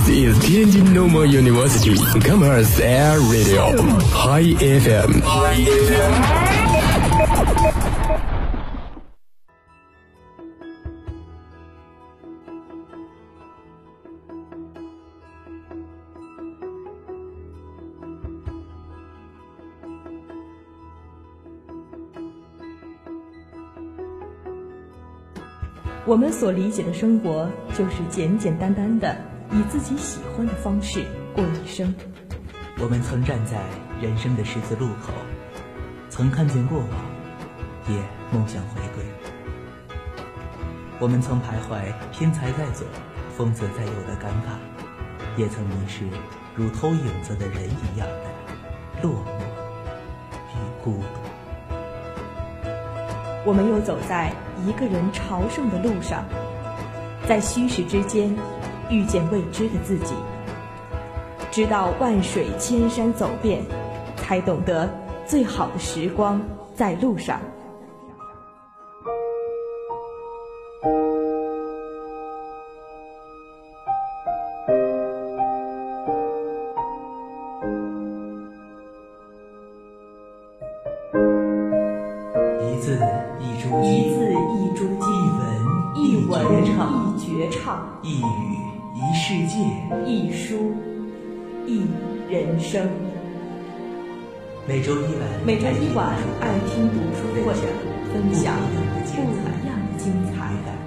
This is Tianjin Normal University Commerce Air Radio High FM。我们所理解的生活，就是简简单单的以自己喜欢的方式过一生。我们曾站在人生的十字路口，曾看见过往，也梦想回归。我们曾徘徊偏财在左，疯子在右的尴尬，也曾迷失如偷影子的人一样的落寞与孤独。我们又走在一个人朝圣的路上，在虚实之间遇见未知的自己，直到万水千山走遍，才懂得最好的时光在路上。人生。每周一晚，每周一晚，爱听读书会，分享不一样的精彩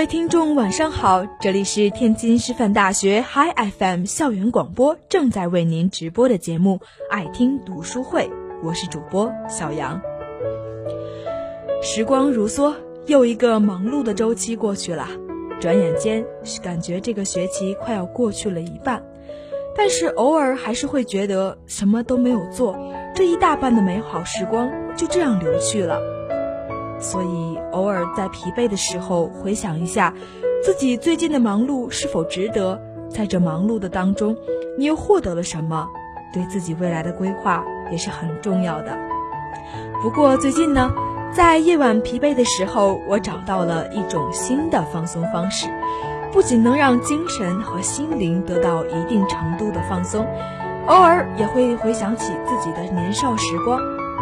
各位听众，晚上好！这里是天津师范大学 Hi FM 校园广播，正在为您直播的节目《爱听读书会》，我是主播小杨。时光如梭，又一个忙碌的周期过去了，转眼间感觉这个学期快要过去了一半，但是偶尔还是会觉得什么都没有做，这一大半的美好时光就这样流去了。所以，偶尔在疲惫的时候回想一下，自己最近的忙碌是否值得？在这忙碌的当中，你又获得了什么？对自己未来的规划也是很重要的。不过最近呢，在夜晚疲惫的时候，我找到了一种新的放松方式，不仅能让精神和心灵得到一定程度的放松，偶尔也会回想起自己的年少时光。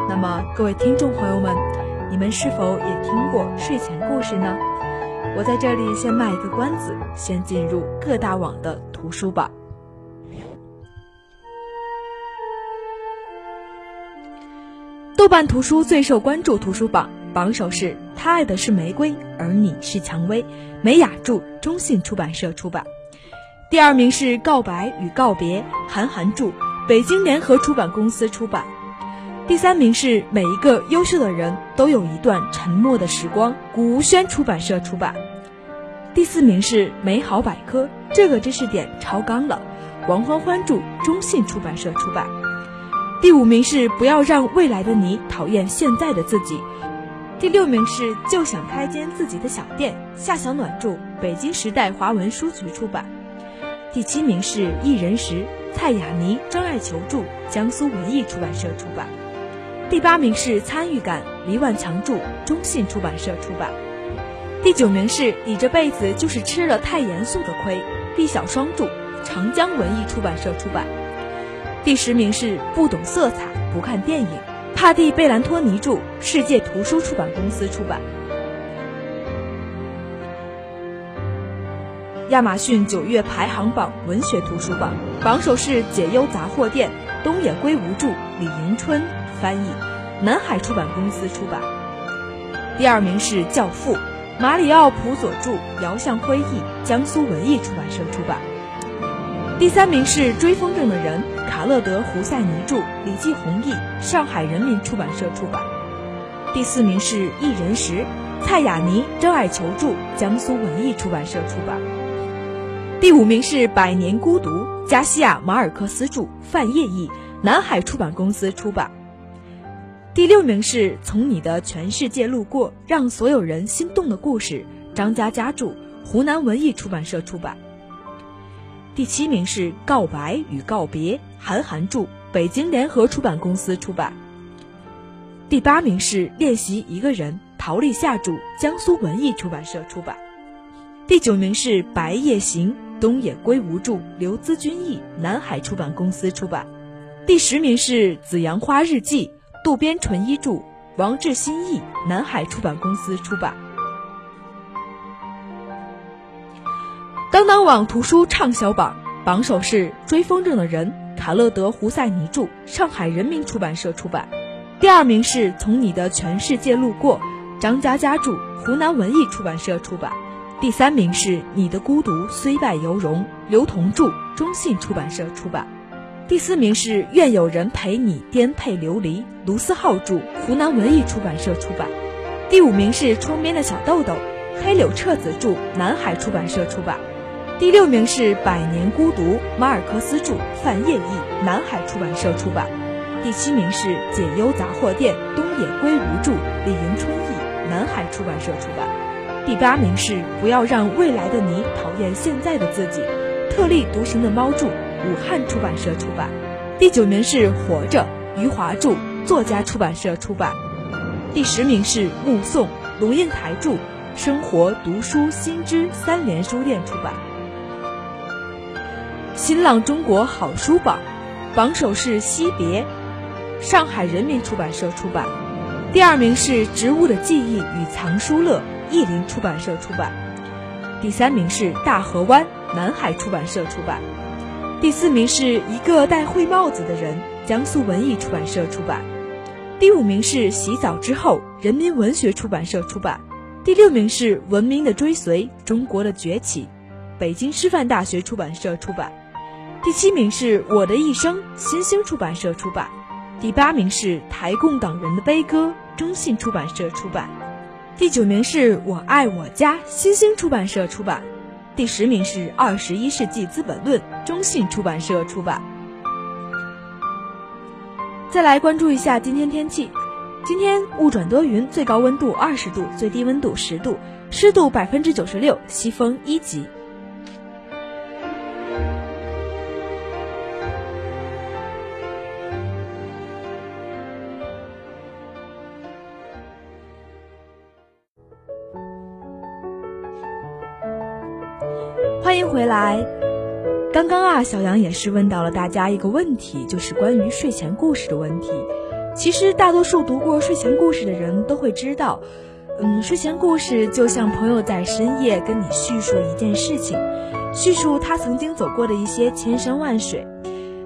那么，各位听众朋友们。你们是否也听过睡前故事呢？我在这里先卖一个关子，先进入各大网的图书榜。豆瓣图书最受关注图书榜榜首是《他爱的是玫瑰，而你是蔷薇》，美雅著，中信出版社出版。第二名是《告白与告别》，韩寒著，北京联合出版公司出版。第三名是每一个优秀的人都有一段沉默的时光，古吴轩出版社出版。第四名是美好百科，这个知识点超纲了，王欢欢著，中信出版社出版。第五名是不要让未来的你讨厌现在的自己。第六名是就想开间自己的小店，夏小暖著，北京时代华文书局出版。第七名是一人时，蔡雅妮、张爱求著，江苏文艺出版社出版。第八名是参与感，黎万强著，中信出版社出版。第九名是你这辈子就是吃了太严肃的亏，毕小双著，长江文艺出版社出版。第十名是不懂色彩不看电影，帕蒂贝兰托尼著，世界图书出版公司出版。亚马逊九月排行榜文学图书榜榜首是解忧杂货店，东野圭吾著，李迎春。翻译，南海出版公司出版。第二名是《教父》，马里奥·普佐著，姚向辉译，江苏文艺出版社出版。第三名是《追风筝的人》，卡勒德·胡塞尼著，李继红译，上海人民出版社出版。第四名是《一人时》，蔡雅妮、真爱求著，江苏文艺出版社出版。第五名是《百年孤独》，加西亚·马尔克斯著，范晔译，南海出版公司出版。第六名是从你的全世界路过，让所有人心动的故事。张嘉佳著，湖南文艺出版社出版。第七名是《告白与告别》，韩寒著，北京联合出版公司出版。第八名是《练习一个人》，陶立夏著，江苏文艺出版社出版。第九名是《白夜行》，东野圭吾著，刘孜君译，南海出版公司出版。第十名是《紫阳花日记》，渡边淳一著，王志新译，南海出版公司出版。当当网图书畅销榜榜首是《追风筝的人》，卡勒德·胡塞尼著，上海人民出版社出版。第二名是《从你的全世界路过》，张嘉佳著，湖南文艺出版社出版。第三名是《你的孤独虽败犹荣》，刘同著，中信出版社出版。第四名是《愿有人陪你颠沛流离》，卢思浩著，湖南文艺出版社出版。第五名是《窗边的小豆豆》，黑柳彻子著，南海出版社出版。第六名是《百年孤独》，马尔克斯著，范晔译，南海出版社出版。第七名是《解忧杂货店》，东野圭吾著，李迎春译，南海出版社出版。第八名是《不要让未来的你讨厌现在的自己》，特立独行的猫著，武汉出版社出版。第九名是《活着》，余华著，作家出版社出版。第十名是《目送》，龙应台著，生活读书新知三联书店出版。新浪中国好书榜，榜首是《惜别》，上海人民出版社出版；第二名是《植物的记忆与藏书乐》，译林出版社出版；第三名是《大河湾》，南海出版社出版；第四名是一个戴灰帽子的人，江苏文艺出版社出版；第五名是《洗澡之后》，人民文学出版社出版；第六名是《文明的追随：中国的崛起》，北京师范大学出版社出版。第七名是我的一生，新兴出版社出版；第八名是台共党人的悲歌，中信出版社出版；第九名是我爱我家，新兴出版社出版；第十名是二十一世纪资本论，中信出版社出版。再来关注一下今天天气，今天雾转多云，最高温度二十度，最低温度十度，湿度百分之九十六，西风一级。欢迎回来。刚刚啊，小杨也是问到了大家一个问题，就是关于睡前故事的问题。其实大多数读过睡前故事的人都会知道，嗯，睡前故事就像朋友在深夜跟你叙述一件事情，叙述他曾经走过的一些千山万水，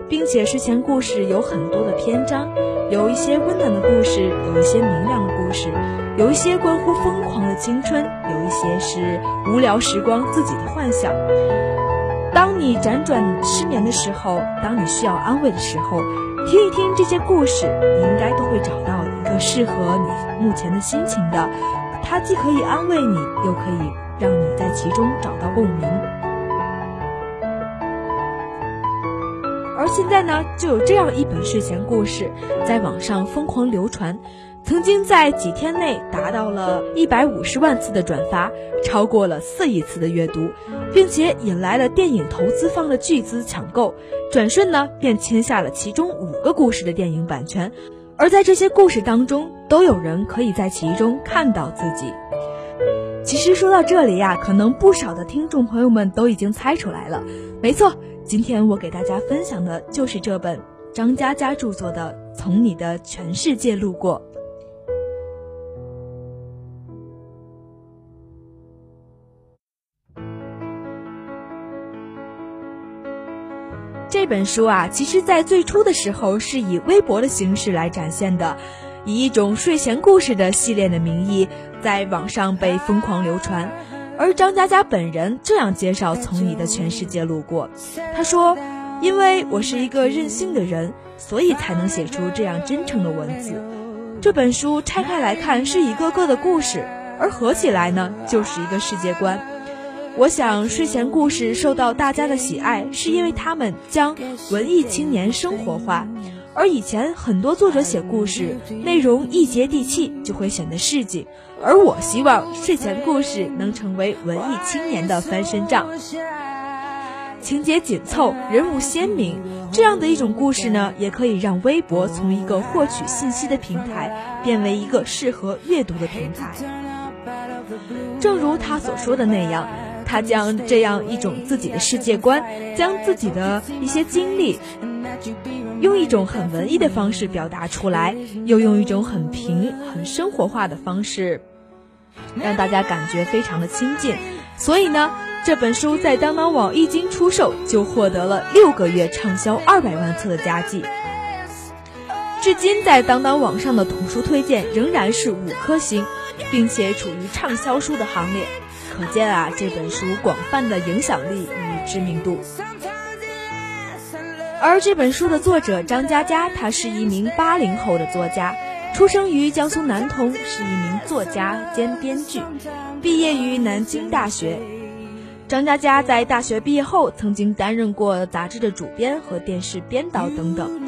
并且睡前故事有很多的篇章，有一些温暖的故事，有一些明亮的故事。有一些关乎疯狂的青春，有一些是无聊时光自己的幻想。当你辗转失眠的时候，当你需要安慰的时候，听一听这些故事，你应该都会找到一个适合你目前的心情的。它既可以安慰你，又可以让你在其中找到共鸣。而现在呢，就有这样一本睡前故事，在网上疯狂流传。曾经在几天内达到了一百五十万次的转发，超过了四亿次的阅读，并且引来了电影投资方的巨资抢购，转瞬呢便签下了其中五个故事的电影版权，而在这些故事当中，都有人可以在其中看到自己。其实说到这里呀，可能不少的听众朋友们都已经猜出来了，没错，今天我给大家分享的就是这本张嘉佳著作的《从你的全世界路过》。这本书啊，其实，在最初的时候是以微博的形式来展现的，以一种睡前故事的系列的名义，在网上被疯狂流传。而张嘉佳本人这样介绍《从你的全世界路过》，他说：“因为我是一个任性的人，所以才能写出这样真诚的文字。这本书拆开来看是一个个的故事，而合起来呢，就是一个世界观。”我想，睡前故事受到大家的喜爱，是因为他们将文艺青年生活化。而以前很多作者写故事，内容一接地气，就会显得市井；而我希望睡前故事能成为文艺青年的翻身仗。情节紧凑，人物鲜明，这样的一种故事呢，也可以让微博从一个获取信息的平台变为一个适合阅读的平台。正如他所说的那样，他将这样一种自己的世界观，将自己的一些经历，用一种很文艺的方式表达出来，又用一种很平、很生活化的方式，让大家感觉非常的亲近。所以呢。这本书在当当网一经出售，就获得了六个月畅销二百万册的佳绩。至今，在当当网上的图书推荐仍然是五颗星，并且处于畅销书的行列，可见啊，这本书广泛的影响力与知名度。而这本书的作者张嘉佳，他是一名八零后的作家，出生于江苏南通，是一名作家兼编剧，毕业于南京大学。张嘉佳在大学毕业后，曾经担任过杂志的主编和电视编导等等。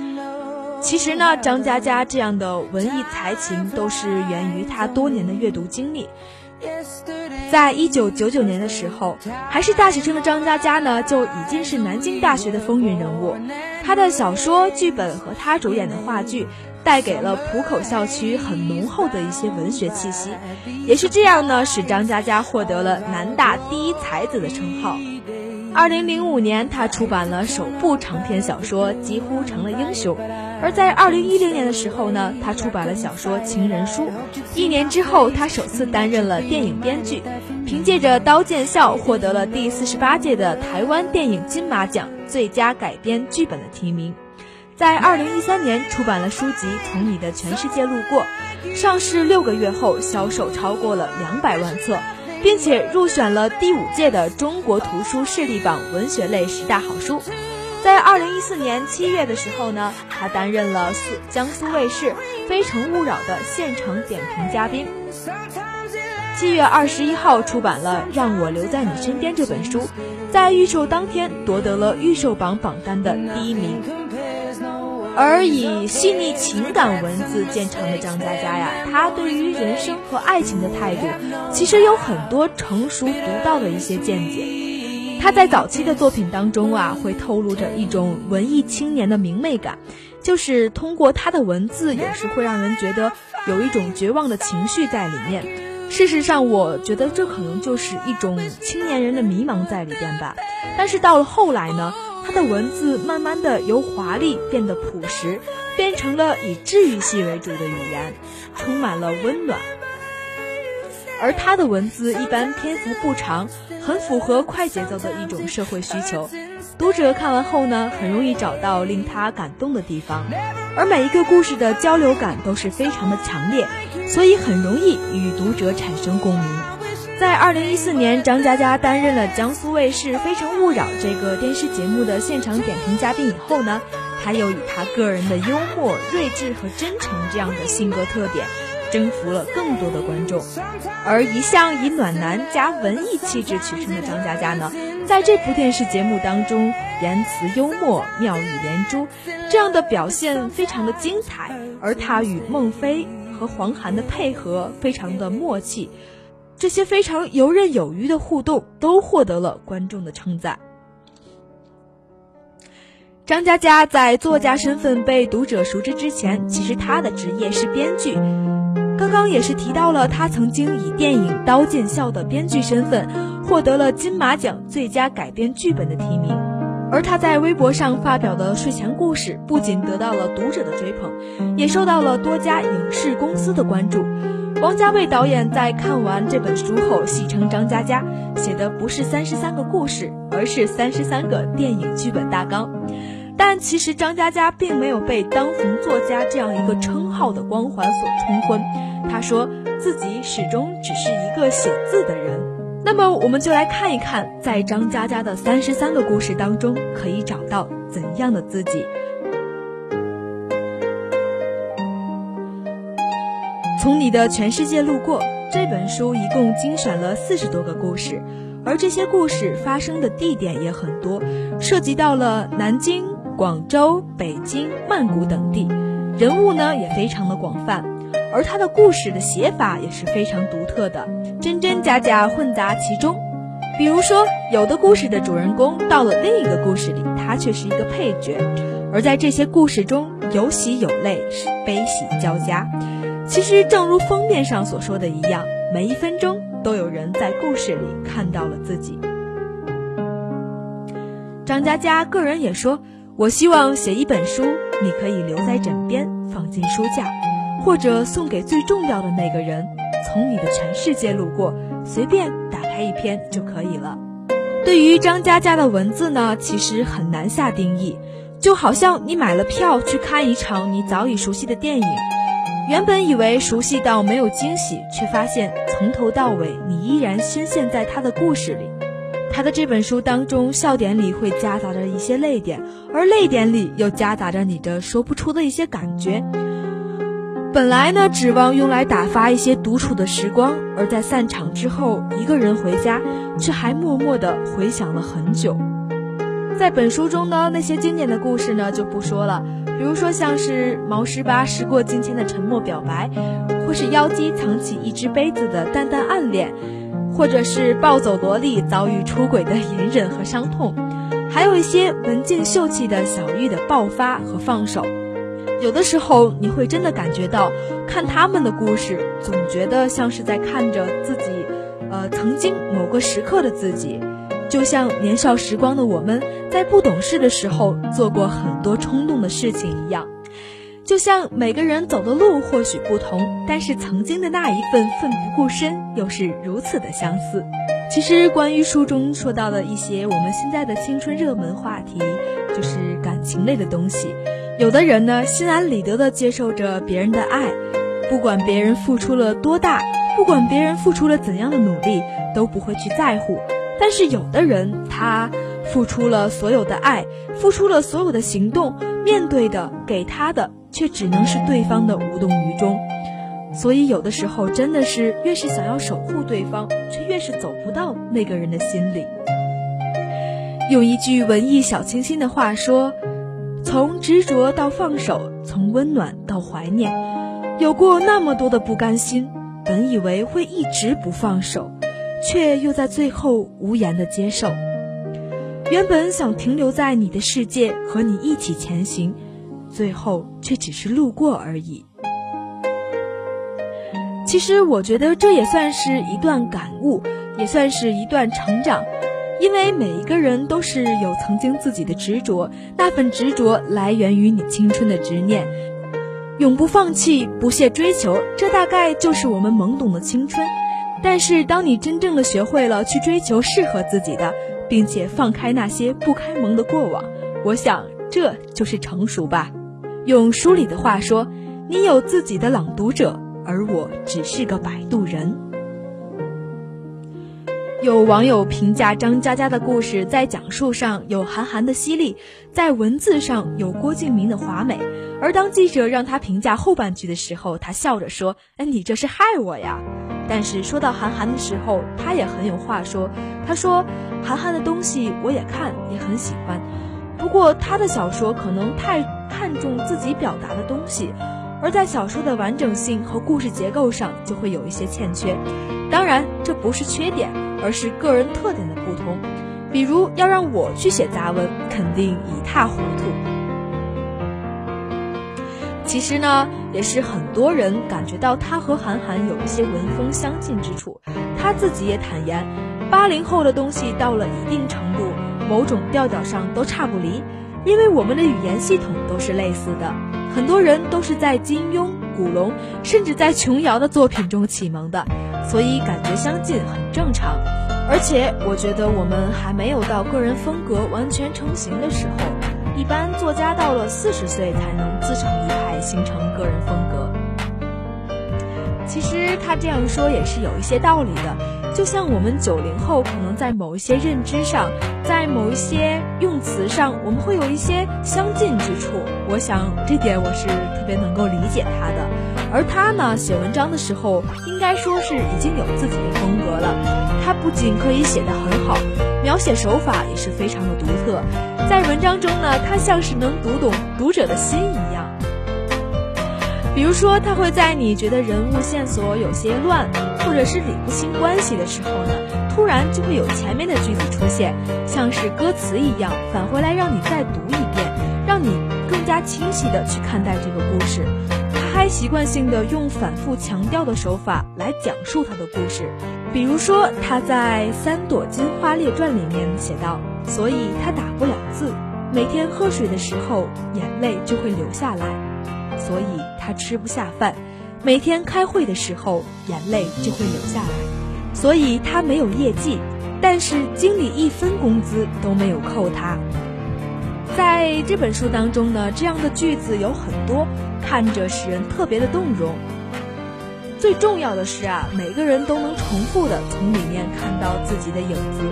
其实呢，张嘉佳这样的文艺才情，都是源于他多年的阅读经历。在一九九九年的时候，还是大学生的张嘉佳呢，就已经是南京大学的风云人物。他的小说、剧本和他主演的话剧。带给了浦口校区很浓厚的一些文学气息，也是这样呢，使张嘉佳获得了南大第一才子的称号。二零零五年，他出版了首部长篇小说《几乎成了英雄》，而在二零一零年的时候呢，他出版了小说《情人书》。一年之后，他首次担任了电影编剧，凭借着《刀剑笑》获得了第四十八届的台湾电影金马奖最佳改编剧本的提名。在二零一三年出版了书籍《从你的全世界路过》，上市六个月后销售超过了两百万册，并且入选了第五届的中国图书势力榜文学类十大好书。在二零一四年七月的时候呢，他担任了苏江苏卫视《非诚勿扰》的现场点评嘉宾。七月二十一号出版了《让我留在你身边》这本书，在预售当天夺得了预售榜榜单的第一名。而以细腻情感文字见长的张嘉佳呀，他对于人生和爱情的态度，其实有很多成熟独到的一些见解。他在早期的作品当中啊，会透露着一种文艺青年的明媚感，就是通过他的文字，有时会让人觉得有一种绝望的情绪在里面。事实上，我觉得这可能就是一种青年人的迷茫在里边吧。但是到了后来呢？他的文字慢慢的由华丽变得朴实，变成了以治愈系为主的语言，充满了温暖。而他的文字一般篇幅不长，很符合快节奏的一种社会需求。读者看完后呢，很容易找到令他感动的地方，而每一个故事的交流感都是非常的强烈，所以很容易与读者产生共鸣。在二零一四年，张嘉佳担任了江苏卫视《非诚勿扰》这个电视节目的现场点评嘉宾以后呢，他又以他个人的幽默、睿智和真诚这样的性格特点，征服了更多的观众。而一向以暖男加文艺气质取胜的张嘉佳呢，在这部电视节目当中，言辞幽默、妙语连珠，这样的表现非常的精彩。而他与孟非和黄涵的配合非常的默契。这些非常游刃有余的互动都获得了观众的称赞。张嘉佳在作家身份被读者熟知之前，其实他的职业是编剧。刚刚也是提到了他曾经以电影《刀剑笑》的编剧身份，获得了金马奖最佳改编剧本的提名。而他在微博上发表的睡前故事，不仅得到了读者的追捧，也受到了多家影视公司的关注。王家卫导演在看完这本书后，戏称张嘉佳写的不是三十三个故事，而是三十三个电影剧本大纲。但其实张嘉佳并没有被当红作家这样一个称号的光环所冲昏，他说自己始终只是一个写字的人。那么，我们就来看一看，在张嘉佳的三十三个故事当中，可以找到怎样的自己。从你的全世界路过这本书一共精选了四十多个故事，而这些故事发生的地点也很多，涉及到了南京、广州、北京、曼谷等地，人物呢也非常的广泛。而他的故事的写法也是非常独特的，真真假假混杂其中。比如说，有的故事的主人公到了另一个故事里，他却是一个配角，而在这些故事中有喜有泪，是悲喜交加。其实，正如封面上所说的一样，每一分钟都有人在故事里看到了自己。张嘉佳个人也说：“我希望写一本书，你可以留在枕边，放进书架，或者送给最重要的那个人，从你的全世界路过，随便打。”开一篇就可以了。对于张嘉佳的文字呢，其实很难下定义，就好像你买了票去看一场你早已熟悉的电影，原本以为熟悉到没有惊喜，却发现从头到尾你依然深陷在他的故事里。他的这本书当中，笑点里会夹杂着一些泪点，而泪点里又夹杂着你的说不出的一些感觉。本来呢，指望用来打发一些独处的时光，而在散场之后，一个人回家，却还默默地回想了很久。在本书中呢，那些经典的故事呢就不说了，比如说像是毛十八时过境迁的沉默表白，或是妖姬藏起一只杯子的淡淡暗恋，或者是暴走萝莉遭遇出轨的隐忍和伤痛，还有一些文静秀气的小玉的爆发和放手。有的时候，你会真的感觉到，看他们的故事，总觉得像是在看着自己，呃，曾经某个时刻的自己，就像年少时光的我们，在不懂事的时候做过很多冲动的事情一样，就像每个人走的路或许不同，但是曾经的那一份奋不顾身，又是如此的相似。其实，关于书中说到的一些我们现在的青春热门话题，就是感情类的东西。有的人呢，心安理得地接受着别人的爱，不管别人付出了多大，不管别人付出了怎样的努力，都不会去在乎。但是有的人，他付出了所有的爱，付出了所有的行动，面对的、给他的，却只能是对方的无动于衷。所以有的时候，真的是越是想要守护对方，却越是走不到那个人的心里。用一句文艺小清新的话说。从执着到放手，从温暖到怀念，有过那么多的不甘心。本以为会一直不放手，却又在最后无言的接受。原本想停留在你的世界和你一起前行，最后却只是路过而已。其实我觉得这也算是一段感悟，也算是一段成长。因为每一个人都是有曾经自己的执着，那份执着来源于你青春的执念，永不放弃，不懈追求，这大概就是我们懵懂的青春。但是，当你真正的学会了去追求适合自己的，并且放开那些不开蒙的过往，我想这就是成熟吧。用书里的话说，你有自己的朗读者，而我只是个摆渡人。有网友评价张嘉佳的故事，在讲述上有韩寒的犀利，在文字上有郭敬明的华美。而当记者让他评价后半句的时候，他笑着说：“哎，你这是害我呀！”但是说到韩寒的时候，他也很有话说。他说：“韩寒的东西我也看，也很喜欢，不过他的小说可能太看重自己表达的东西，而在小说的完整性和故事结构上就会有一些欠缺。当然，这不是缺点。”而是个人特点的不同，比如要让我去写杂文，肯定一塌糊涂。其实呢，也是很多人感觉到他和韩寒有一些文风相近之处。他自己也坦言，八零后的东西到了一定程度，某种调调上都差不离，因为我们的语言系统都是类似的。很多人都是在金庸、古龙，甚至在琼瑶的作品中启蒙的。所以感觉相近很正常，而且我觉得我们还没有到个人风格完全成型的时候。一般作家到了四十岁才能自成一派，形成个人风格。其实他这样说也是有一些道理的。就像我们九零后可能在某一些认知上，在某一些用词上，我们会有一些相近之处。我想这点我是特别能够理解他的。而他呢，写文章的时候，应该说是已经有自己的风格了。他不仅可以写得很好，描写手法也是非常的独特。在文章中呢，他像是能读懂读者的心一样。比如说，他会在你觉得人物线索有些乱，或者是理不清关系的时候呢，突然就会有前面的句子出现，像是歌词一样返回来让你再读一遍，让你更加清晰的去看待这个故事。他还习惯性的用反复强调的手法来讲述他的故事。比如说，他在《三朵金花列传》里面写道：“所以他打不了字，每天喝水的时候眼泪就会流下来；所以他吃不下饭，每天开会的时候眼泪就会流下来；所以他没有业绩，但是经理一分工资都没有扣他。”在这本书当中呢，这样的句子有很多，看着使人特别的动容。最重要的是啊，每个人都能重复的从里面看到自己的影子，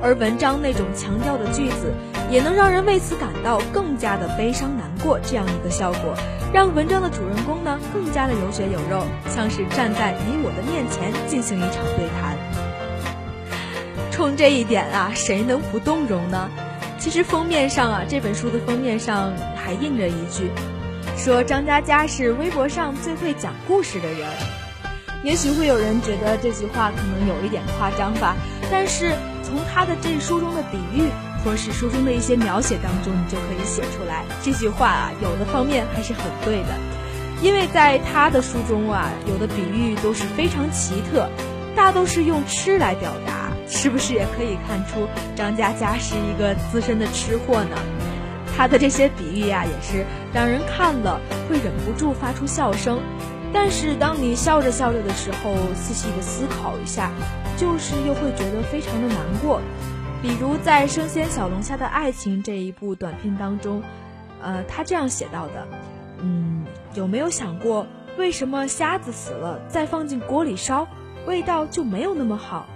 而文章那种强调的句子，也能让人为此感到更加的悲伤难过，这样一个效果，让文章的主人公呢更加的有血有肉，像是站在你我的面前进行一场对谈。冲这一点啊，谁能不动容呢？其实封面上啊，这本书的封面上还印着一句。说张嘉佳是微博上最会讲故事的人，也许会有人觉得这句话可能有一点夸张吧，但是从他的这书中的比喻或是书中的一些描写当中，你就可以写出来这句话啊，有的方面还是很对的，因为在他的书中啊，有的比喻都是非常奇特，大都是用吃来表达，是不是也可以看出张嘉佳是一个资深的吃货呢？他的这些比喻呀，也是让人看了会忍不住发出笑声。但是当你笑着笑着的时候，细细的思考一下，就是又会觉得非常的难过。比如在《生鲜小龙虾的爱情》这一部短片当中，呃，他这样写到的：嗯，有没有想过，为什么虾子死了再放进锅里烧，味道就没有那么好？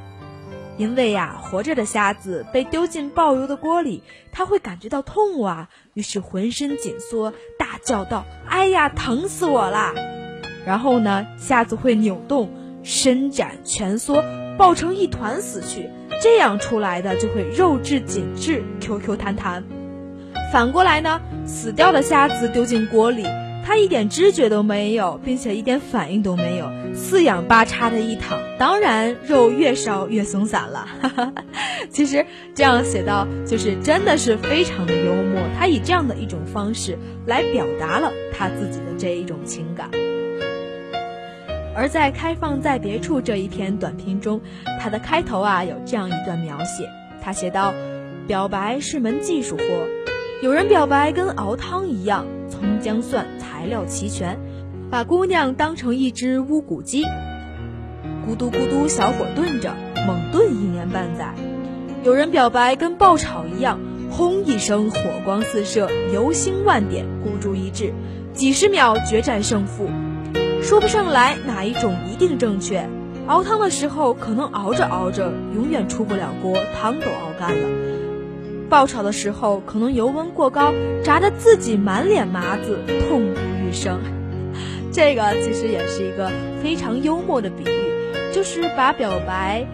因为呀，活着的虾子被丢进爆油的锅里，它会感觉到痛啊，于是浑身紧缩，大叫道：“哎呀，疼死我啦！”然后呢，虾子会扭动、伸展、蜷缩，抱成一团死去，这样出来的就会肉质紧致、Q Q 弹弹。反过来呢，死掉的虾子丢进锅里。它一点知觉都没有，并且一点反应都没有，四仰八叉的一躺，当然肉越烧越松散了。其实这样写到，就是真的是非常的幽默。他以这样的一种方式来表达了他自己的这一种情感。而在《开放在别处》这一篇短篇中，它的开头啊有这样一段描写，他写道：“表白是门技术活，有人表白跟熬汤一样。”葱姜蒜材料齐全，把姑娘当成一只乌骨鸡，咕嘟咕嘟小火炖着，猛炖一年半载。有人表白跟爆炒一样，轰一声火光四射，油星万点，孤注一掷，几十秒决战胜负。说不上来哪一种一定正确。熬汤的时候，可能熬着熬着，永远出不了锅，汤都熬干了。爆炒的时候，可能油温过高，炸得自己满脸麻子，痛不欲生。这个其实也是一个非常幽默的比喻，就是把表白，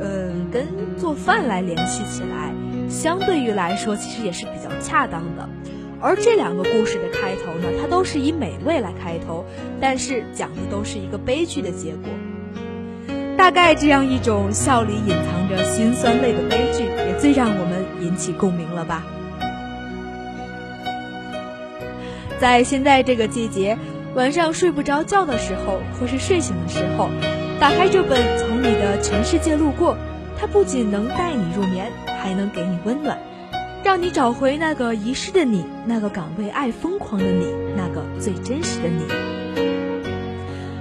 嗯，跟做饭来联系起来，相对于来说，其实也是比较恰当的。而这两个故事的开头呢，它都是以美味来开头，但是讲的都是一个悲剧的结果。大概这样一种笑里隐藏着辛酸泪的悲剧，也最让我们引起共鸣了吧？在现在这个季节，晚上睡不着觉的时候，或是睡醒的时候，打开这本《从你的全世界路过》，它不仅能带你入眠，还能给你温暖，让你找回那个遗失的你，那个敢为爱疯狂的你，那个最真实的你。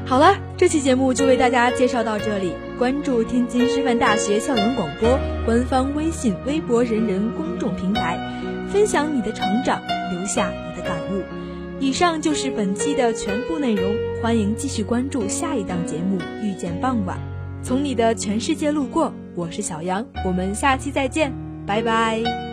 好了，这期节目就为大家介绍到这里。关注天津师范大学校园广播官方微信、微博人人公众平台，分享你的成长，留下你的感悟。以上就是本期的全部内容，欢迎继续关注下一档节目《遇见傍晚》，从你的全世界路过。我是小杨，我们下期再见，拜拜。